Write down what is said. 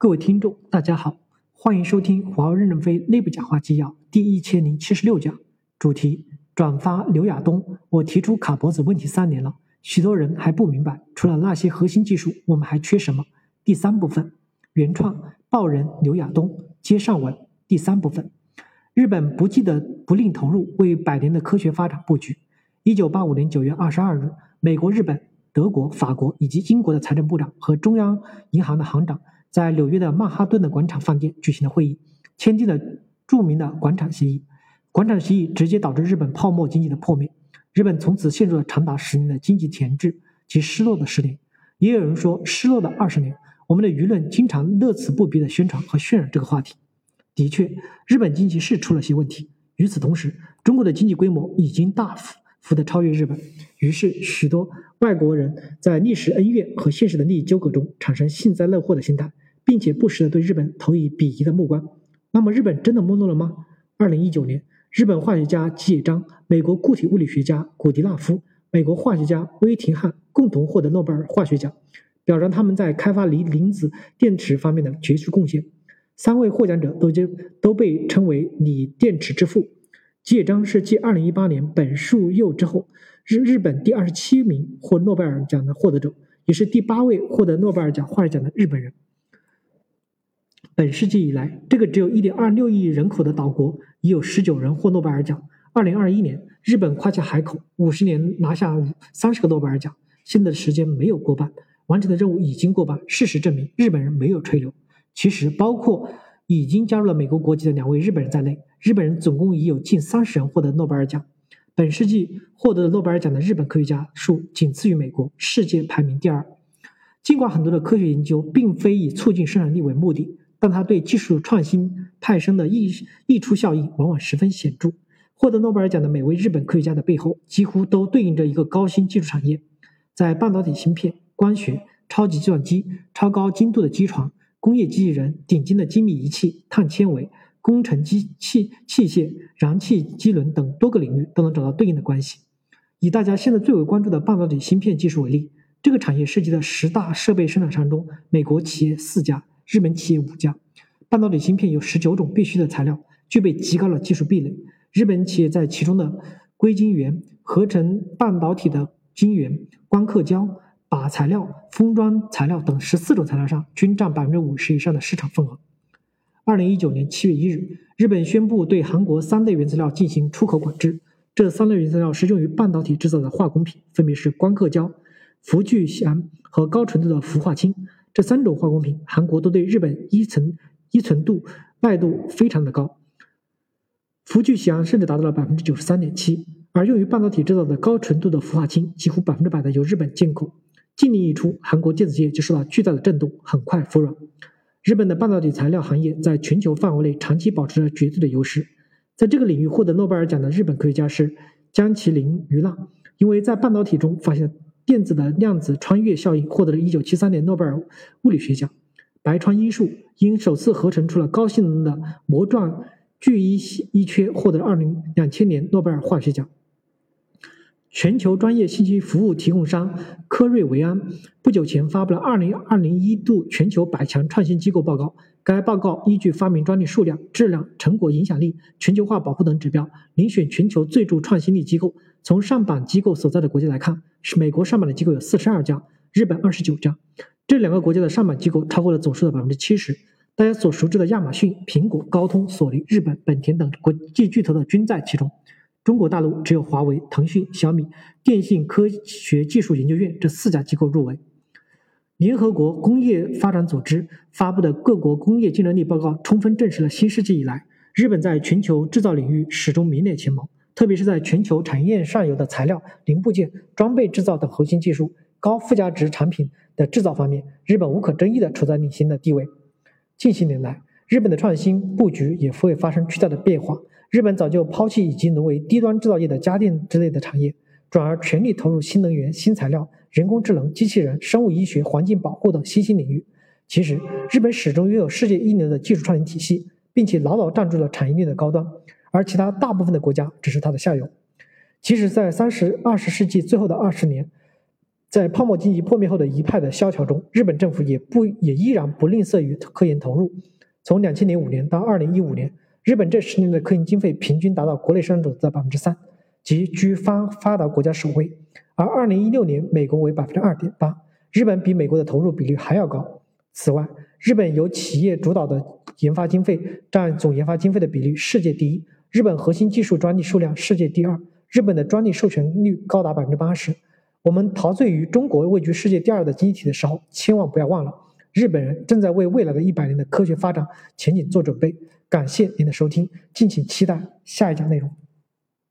各位听众，大家好，欢迎收听华为任正非内部讲话纪要第一千零七十六讲，主题：转发刘亚东。我提出卡脖子问题三年了，许多人还不明白，除了那些核心技术，我们还缺什么？第三部分，原创报人刘亚东接上文。第三部分，日本不记得不吝投入，为百年的科学发展布局。一九八五年九月二十二日，美国、日本、德国、法国以及英国的财政部长和中央银行的行长。在纽约的曼哈顿的广场饭店举行了会议，签订了著名的广场协议。广场协议直接导致日本泡沫经济的破灭，日本从此陷入了长达十年的经济停滞及失落的十年。也有人说，失落的二十年。我们的舆论经常乐此不疲地宣传和渲染这个话题。的确，日本经济是出了些问题。与此同时，中国的经济规模已经大幅幅地超越日本，于是许多外国人在历史恩怨和现实的利益纠葛中产生幸灾乐祸的心态。并且不时地对日本投以鄙夷的目光。那么，日本真的没落了吗？二零一九年，日本化学家吉野彰、美国固体物理学家古迪纳夫、美国化学家威廷汉共同获得诺贝尔化学奖，表彰他们在开发锂离子电池方面的杰出贡献。三位获奖者都将都被称为锂电池之父。吉野彰是继二零一八年本树佑之后，日日本第二十七名获诺贝尔奖的获得者，也是第八位获得诺贝尔奖化学奖的日本人。本世纪以来，这个只有一点二六亿人口的岛国已有十九人获诺贝尔奖。二零二一年，日本夸下海口，五十年拿下三十个诺贝尔奖。现在的时间没有过半，完成的任务已经过半。事实证明，日本人没有吹牛。其实，包括已经加入了美国国籍的两位日本人在内，日本人总共已有近三十人获得诺贝尔奖。本世纪获得诺贝尔奖的日本科学家数仅次于美国，世界排名第二。尽管很多的科学研究并非以促进生产力为目的。但它对技术创新派生的溢溢出效应往往十分显著。获得诺贝尔奖的每位日本科学家的背后，几乎都对应着一个高新技术产业，在半导体芯片、光学、超级计算机、超高精度的机床、工业机器人、顶尖的精密仪器、碳纤维、工程机器器械、燃气机轮等多个领域都能找到对应的关系。以大家现在最为关注的半导体芯片技术为例，这个产业涉及的十大设备生产商中，美国企业四家。日本企业五家，半导体芯片有十九种必须的材料，具备极高的技术壁垒。日本企业在其中的硅晶圆、合成半导体的晶圆、光刻胶、靶材料、封装材料等十四种材料上，均占百分之五十以上的市场份额。二零一九年七月一日，日本宣布对韩国三类原材料进行出口管制。这三类原材料是用于半导体制造的化工品，分别是光刻胶、氟聚酰胺和高纯度的氟化氢。这三种化工品，韩国都对日本依存依存度耐度非常的高，氟聚酰甚至达到了百分之九十三点七，而用于半导体制造的高纯度的氟化氢，几乎百分之百的由日本进口。禁令一出，韩国电子业就受到巨大的震动，很快服软。日本的半导体材料行业在全球范围内长期保持着绝对的优势。在这个领域获得诺贝尔奖的日本科学家是江崎林余浪，因为在半导体中发现。电子的量子穿越效应获得了一九七三年诺贝尔物理学奖。白川英树因首次合成出了高性能的膜状聚乙一缺，获得了二零两千年诺贝尔化学奖。全球专业信息服务提供商科瑞维安不久前发布了二零二零一度全球百强创新机构报告。该报告依据发明专利数量、质量、成果影响力、全球化保护等指标，遴选全球最具创新力机构。从上榜机构所在的国家来看，是美国上榜的机构有四十二家，日本二十九家。这两个国家的上榜机构超过了总数的百分之七十。大家所熟知的亚马逊、苹果、高通、索尼、日本本田等国际巨头的均在其中。中国大陆只有华为、腾讯、小米、电信科学技术研究院这四家机构入围。联合国工业发展组织发布的各国工业竞争力报告，充分证实了新世纪以来日本在全球制造领域始终名列前茅。特别是在全球产业链上游的材料、零部件、装备制造等核心技术、高附加值产品的制造方面，日本无可争议地处在领先的地位。近些年来，日本的创新布局也会发生巨大的变化。日本早就抛弃已经沦为低端制造业的家电之类的产业，转而全力投入新能源、新材料、人工智能、机器人、生物医学、环境保护等新兴领域。其实，日本始终拥有世界一流的技术创新体系，并且牢牢站住了产业链的高端。而其他大部分的国家只是它的下游。即使，在三十二十世纪最后的二十年，在泡沫经济破灭后的一派的萧条中，日本政府也不也依然不吝啬于科研投入。从两千零五年到二零一五年，日本这十年的科研经费平均达到国内生产总值的百分之三，即居发发达国家首位。而二零一六年，美国为百分之二点八，日本比美国的投入比率还要高。此外，日本由企业主导的研发经费占总研发经费的比例世界第一，日本核心技术专利数量世界第二，日本的专利授权率高达百分之八十。我们陶醉于中国位居世界第二的经济体的时候，千万不要忘了，日本人正在为未来的一百年的科学发展前景做准备。感谢您的收听，敬请期待下一讲内容。